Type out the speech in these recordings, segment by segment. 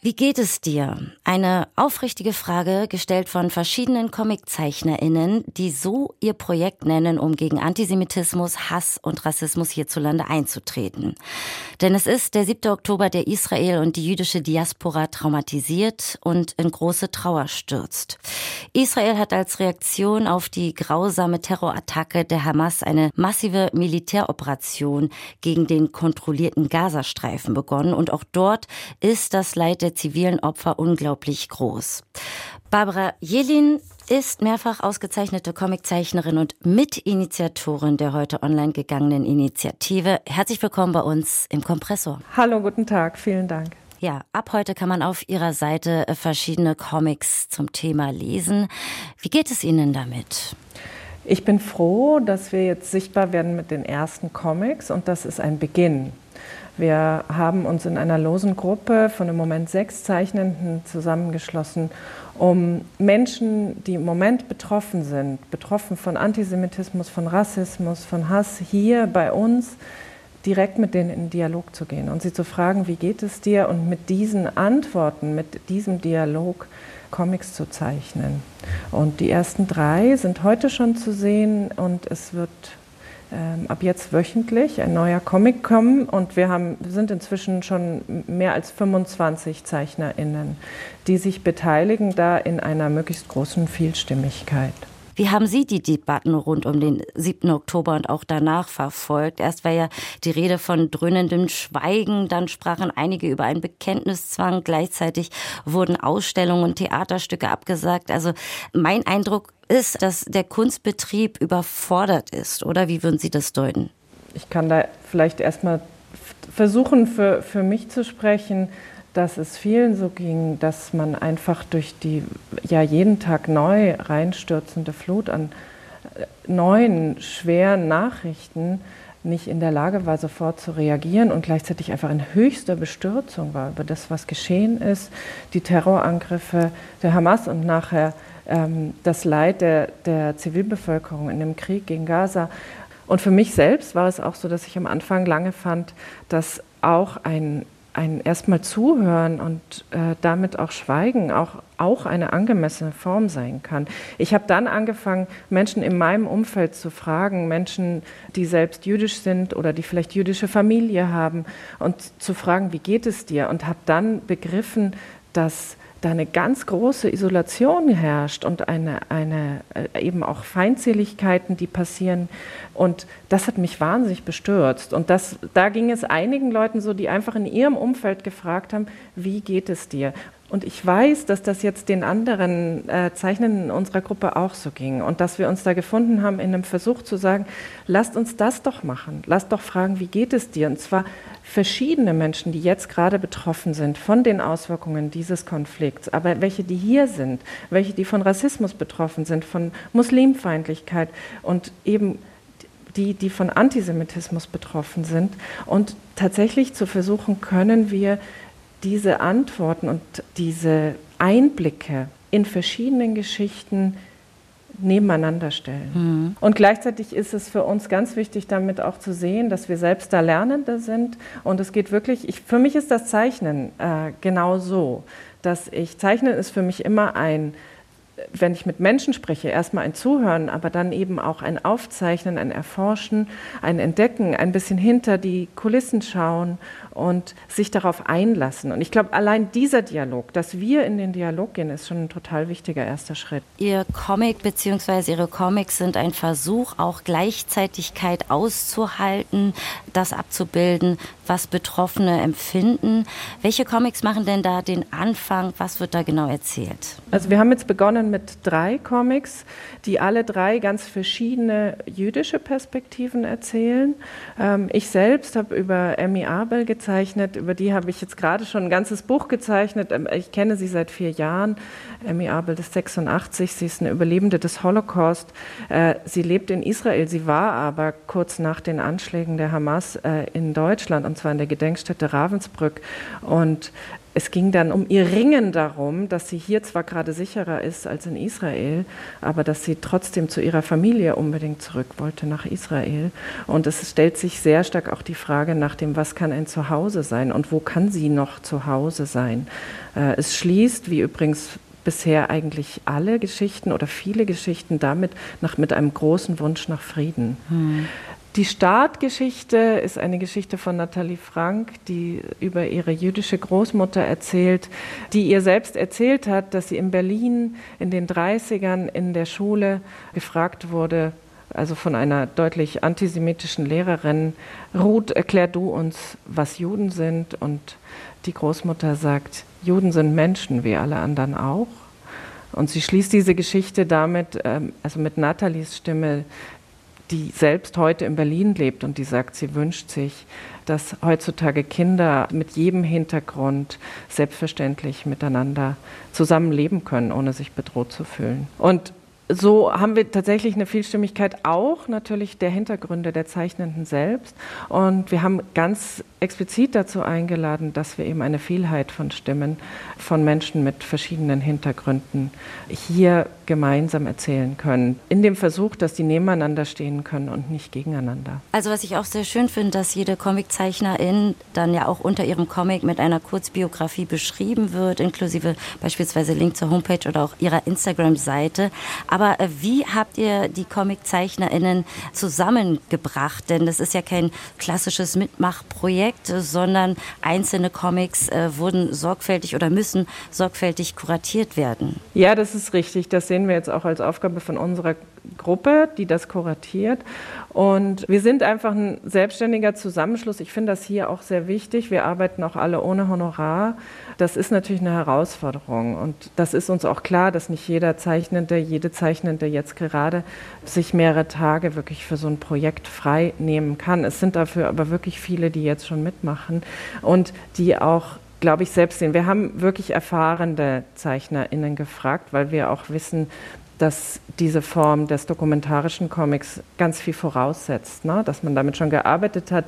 wie geht es dir? Eine aufrichtige Frage, gestellt von verschiedenen ComiczeichnerInnen, die so ihr Projekt nennen, um gegen Antisemitismus, Hass und Rassismus hierzulande einzutreten. Denn es ist der 7. Oktober, der Israel und die jüdische Diaspora traumatisiert und in große Trauer stürzt. Israel hat als Reaktion auf die grausame Terrorattacke der Hamas eine massive Militäroperation gegen den kontrollierten Gazastreifen begonnen und auch dort ist das Leid der der zivilen Opfer unglaublich groß. Barbara Jelin ist mehrfach ausgezeichnete Comiczeichnerin und Mitinitiatorin der heute online gegangenen Initiative. Herzlich willkommen bei uns im Kompressor. Hallo, guten Tag, vielen Dank. Ja, ab heute kann man auf Ihrer Seite äh, verschiedene Comics zum Thema lesen. Wie geht es Ihnen damit? Ich bin froh, dass wir jetzt sichtbar werden mit den ersten Comics und das ist ein Beginn. Wir haben uns in einer losen Gruppe von im Moment sechs Zeichnenden zusammengeschlossen, um Menschen, die im Moment betroffen sind, betroffen von Antisemitismus, von Rassismus, von Hass, hier bei uns direkt mit denen in Dialog zu gehen und sie zu fragen, wie geht es dir und mit diesen Antworten, mit diesem Dialog Comics zu zeichnen. Und die ersten drei sind heute schon zu sehen und es wird ab jetzt wöchentlich ein neuer Comic kommen und wir haben, sind inzwischen schon mehr als 25 ZeichnerInnen, die sich beteiligen da in einer möglichst großen Vielstimmigkeit. Wie haben Sie die Debatten rund um den 7. Oktober und auch danach verfolgt? Erst war ja die Rede von dröhnendem Schweigen, dann sprachen einige über einen Bekenntniszwang, gleichzeitig wurden Ausstellungen und Theaterstücke abgesagt. Also mein Eindruck ist, dass der Kunstbetrieb überfordert ist, oder wie würden Sie das deuten? Ich kann da vielleicht erstmal versuchen, für, für mich zu sprechen dass es vielen so ging, dass man einfach durch die ja jeden Tag neu reinstürzende Flut an äh, neuen, schweren Nachrichten nicht in der Lage war, sofort zu reagieren und gleichzeitig einfach in höchster Bestürzung war über das, was geschehen ist, die Terrorangriffe der Hamas und nachher ähm, das Leid der, der Zivilbevölkerung in dem Krieg gegen Gaza. Und für mich selbst war es auch so, dass ich am Anfang lange fand, dass auch ein ein erstmal zuhören und äh, damit auch schweigen auch, auch eine angemessene Form sein kann. Ich habe dann angefangen, Menschen in meinem Umfeld zu fragen, Menschen, die selbst jüdisch sind oder die vielleicht jüdische Familie haben und zu fragen, wie geht es dir? Und habe dann begriffen, dass da eine ganz große Isolation herrscht und eine, eine, äh, eben auch Feindseligkeiten, die passieren. Und das hat mich wahnsinnig bestürzt. Und das, da ging es einigen Leuten so, die einfach in ihrem Umfeld gefragt haben, wie geht es dir? Und ich weiß, dass das jetzt den anderen äh, Zeichnenden in unserer Gruppe auch so ging und dass wir uns da gefunden haben in einem Versuch zu sagen, lasst uns das doch machen, lasst doch fragen, wie geht es dir? Und zwar verschiedene Menschen, die jetzt gerade betroffen sind von den Auswirkungen dieses Konflikts, aber welche, die hier sind, welche, die von Rassismus betroffen sind, von Muslimfeindlichkeit und eben die, die von Antisemitismus betroffen sind. Und tatsächlich zu versuchen, können wir diese Antworten und diese Einblicke in verschiedenen Geschichten nebeneinander stellen. Mhm. Und gleichzeitig ist es für uns ganz wichtig, damit auch zu sehen, dass wir selbst da Lernende sind. Und es geht wirklich, ich, für mich ist das Zeichnen äh, genau so, dass ich, Zeichnen ist für mich immer ein wenn ich mit Menschen spreche, erstmal ein Zuhören, aber dann eben auch ein Aufzeichnen, ein Erforschen, ein Entdecken, ein bisschen hinter die Kulissen schauen und sich darauf einlassen. Und ich glaube, allein dieser Dialog, dass wir in den Dialog gehen, ist schon ein total wichtiger erster Schritt. Ihr Comic bzw. Ihre Comics sind ein Versuch, auch Gleichzeitigkeit auszuhalten, das abzubilden, was Betroffene empfinden. Welche Comics machen denn da den Anfang? Was wird da genau erzählt? Also wir haben jetzt begonnen mit drei Comics, die alle drei ganz verschiedene jüdische Perspektiven erzählen. Ähm, ich selbst habe über Emmy Abel gezeichnet, über die habe ich jetzt gerade schon ein ganzes Buch gezeichnet. Ähm, ich kenne sie seit vier Jahren. Emmy Abel ist 86, sie ist eine Überlebende des Holocaust. Äh, sie lebt in Israel, sie war aber kurz nach den Anschlägen der Hamas äh, in Deutschland, und zwar in der Gedenkstätte Ravensbrück. Und es ging dann um ihr Ringen darum, dass sie hier zwar gerade sicherer ist als in Israel, aber dass sie trotzdem zu ihrer Familie unbedingt zurück wollte nach Israel. Und es stellt sich sehr stark auch die Frage nach dem, was kann ein Zuhause sein und wo kann sie noch zu Hause sein. Äh, es schließt, wie übrigens bisher eigentlich alle Geschichten oder viele Geschichten damit nach, mit einem großen Wunsch nach Frieden. Hm. Die Startgeschichte ist eine Geschichte von Nathalie Frank, die über ihre jüdische Großmutter erzählt, die ihr selbst erzählt hat, dass sie in Berlin in den 30ern in der Schule gefragt wurde, also von einer deutlich antisemitischen Lehrerin, Ruth, erklär du uns, was Juden sind. Und die Großmutter sagt, Juden sind Menschen wie alle anderen auch. Und sie schließt diese Geschichte damit, ähm, also mit Nathalies Stimme, die selbst heute in Berlin lebt und die sagt, sie wünscht sich, dass heutzutage Kinder mit jedem Hintergrund selbstverständlich miteinander zusammenleben können, ohne sich bedroht zu fühlen. Und so haben wir tatsächlich eine Vielstimmigkeit auch natürlich der Hintergründe der Zeichnenden selbst. Und wir haben ganz explizit dazu eingeladen, dass wir eben eine Vielheit von Stimmen von Menschen mit verschiedenen Hintergründen hier gemeinsam erzählen können. In dem Versuch, dass die nebeneinander stehen können und nicht gegeneinander. Also was ich auch sehr schön finde, dass jede Comiczeichnerin dann ja auch unter ihrem Comic mit einer Kurzbiografie beschrieben wird, inklusive beispielsweise Link zur Homepage oder auch ihrer Instagram-Seite. Aber äh, wie habt ihr die Comiczeichnerinnen zusammengebracht? Denn das ist ja kein klassisches Mitmachprojekt, sondern einzelne Comics äh, wurden sorgfältig oder müssen sorgfältig kuratiert werden. Ja, das ist richtig. Das sehen wir jetzt auch als Aufgabe von unserer Gruppe, die das kuratiert. Und wir sind einfach ein selbstständiger Zusammenschluss. Ich finde das hier auch sehr wichtig. Wir arbeiten auch alle ohne Honorar. Das ist natürlich eine Herausforderung. Und das ist uns auch klar, dass nicht jeder Zeichnende, jede Zeichnende jetzt gerade sich mehrere Tage wirklich für so ein Projekt frei nehmen kann. Es sind dafür aber wirklich viele, die jetzt schon mitmachen und die auch glaube ich, selbst sehen. Wir haben wirklich erfahrene ZeichnerInnen gefragt, weil wir auch wissen, dass diese Form des dokumentarischen Comics ganz viel voraussetzt, ne? dass man damit schon gearbeitet hat.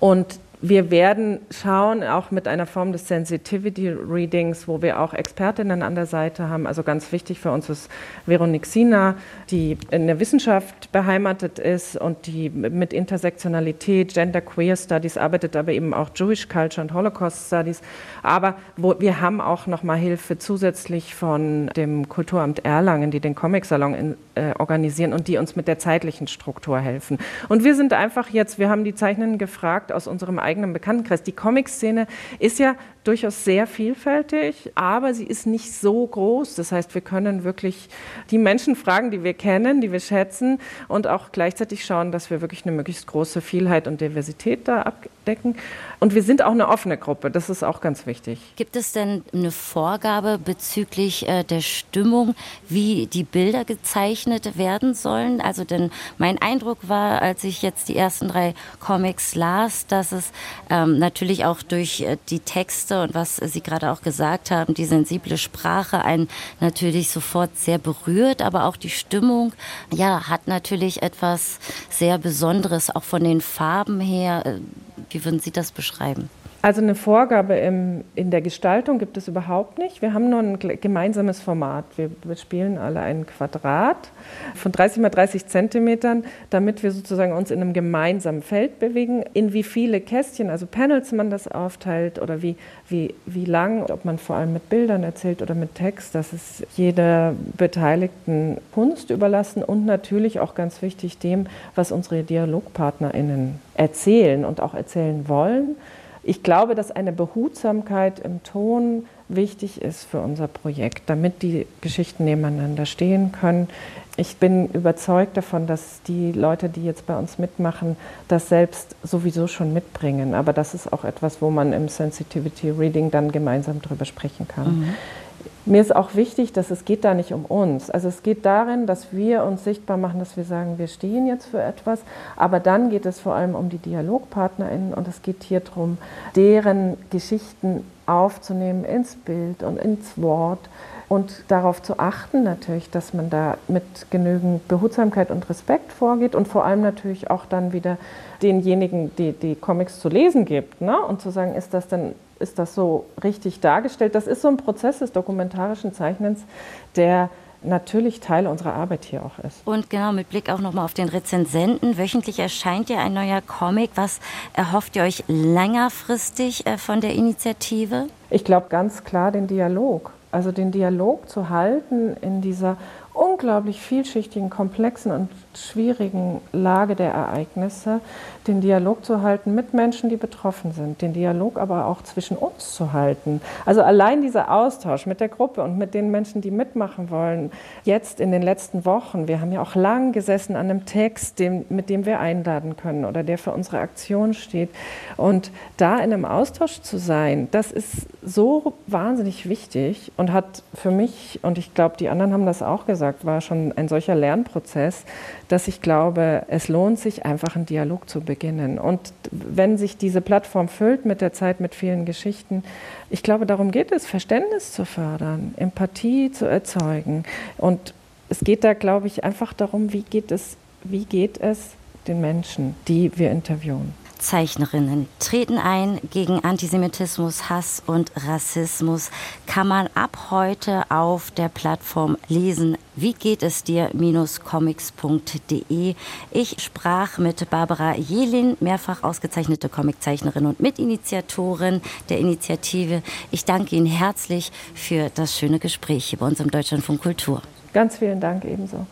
Und wir werden schauen, auch mit einer Form des Sensitivity Readings, wo wir auch Expertinnen an der Seite haben. Also ganz wichtig für uns ist Veronique Sina, die in der Wissenschaft beheimatet ist und die mit Intersektionalität, Gender Queer Studies arbeitet, aber eben auch Jewish Culture und Holocaust Studies. Aber wo, wir haben auch nochmal Hilfe zusätzlich von dem Kulturamt Erlangen, die den Comic-Salon in, äh, organisieren und die uns mit der zeitlichen Struktur helfen. Und wir sind einfach jetzt, wir haben die Zeichnenden gefragt aus unserem eigenen eigenen Bekanntenkreis. Die Comic-Szene ist ja durchaus sehr vielfältig, aber sie ist nicht so groß. Das heißt, wir können wirklich die Menschen fragen, die wir kennen, die wir schätzen und auch gleichzeitig schauen, dass wir wirklich eine möglichst große Vielheit und Diversität da abdecken. Und wir sind auch eine offene Gruppe, das ist auch ganz wichtig. Gibt es denn eine Vorgabe bezüglich äh, der Stimmung, wie die Bilder gezeichnet werden sollen? Also denn mein Eindruck war, als ich jetzt die ersten drei Comics las, dass es ähm, natürlich auch durch äh, die Texte und was Sie gerade auch gesagt haben, die sensible Sprache einen natürlich sofort sehr berührt, aber auch die Stimmung, ja, hat natürlich etwas sehr Besonderes, auch von den Farben her. Äh, wie würden Sie das beschreiben? Also eine Vorgabe im, in der Gestaltung gibt es überhaupt nicht. Wir haben nur ein gemeinsames Format. Wir, spielen alle ein Quadrat von 30 mal 30 Zentimetern, damit wir sozusagen uns in einem gemeinsamen Feld bewegen. In wie viele Kästchen, also Panels man das aufteilt oder wie, wie, wie lang, ob man vor allem mit Bildern erzählt oder mit Text, das ist jeder beteiligten Kunst überlassen und natürlich auch ganz wichtig dem, was unsere DialogpartnerInnen erzählen und auch erzählen wollen. Ich glaube, dass eine Behutsamkeit im Ton wichtig ist für unser Projekt, damit die Geschichten nebeneinander stehen können. Ich bin überzeugt davon, dass die Leute, die jetzt bei uns mitmachen, das selbst sowieso schon mitbringen. Aber das ist auch etwas, wo man im Sensitivity Reading dann gemeinsam drüber sprechen kann. Mhm. Mir ist auch wichtig, dass es geht da nicht um uns. Also es geht darin, dass wir uns sichtbar machen, dass wir sagen, wir stehen jetzt für etwas. Aber dann geht es vor allem um die DialogpartnerInnen und es geht hier darum, deren Geschichten aufzunehmen ins Bild und ins Wort und darauf zu achten natürlich, dass man da mit genügend Behutsamkeit und Respekt vorgeht und vor allem natürlich auch dann wieder denjenigen, die die Comics zu lesen gibt ne? und zu sagen, ist das denn ist das so richtig dargestellt. Das ist so ein Prozess des dokumentarischen Zeichnens, der natürlich Teil unserer Arbeit hier auch ist. Und genau, mit Blick auch nochmal auf den Rezensenten. Wöchentlich erscheint ja ein neuer Comic. Was erhofft ihr euch längerfristig äh, von der Initiative? Ich glaube ganz klar den Dialog. Also den Dialog zu halten in dieser unglaublich vielschichtigen, komplexen und schwierigen Lage der Ereignisse, den Dialog zu halten mit Menschen, die betroffen sind, den Dialog aber auch zwischen uns zu halten. Also allein dieser Austausch mit der Gruppe und mit den Menschen, die mitmachen wollen, jetzt in den letzten Wochen, wir haben ja auch lang gesessen an einem Text, dem, mit dem wir einladen können oder der für unsere Aktion steht. Und da in einem Austausch zu sein, das ist so wahnsinnig wichtig und hat für mich, und ich glaube, die anderen haben das auch gesagt, war schon ein solcher Lernprozess, dass ich glaube, es lohnt sich einfach einen Dialog zu beginnen. Und wenn sich diese Plattform füllt mit der Zeit mit vielen Geschichten, ich glaube, darum geht es, Verständnis zu fördern, Empathie zu erzeugen. Und es geht da, glaube ich, einfach darum, wie geht es, wie geht es den Menschen, die wir interviewen. Zeichnerinnen treten ein gegen Antisemitismus, Hass und Rassismus. Kann man ab heute auf der Plattform lesen. Wie geht es dir-comics.de? Ich sprach mit Barbara Jelin, mehrfach ausgezeichnete Comiczeichnerin und Mitinitiatorin der Initiative. Ich danke Ihnen herzlich für das schöne Gespräch hier bei uns im Deutschlandfunk Kultur. Ganz vielen Dank ebenso.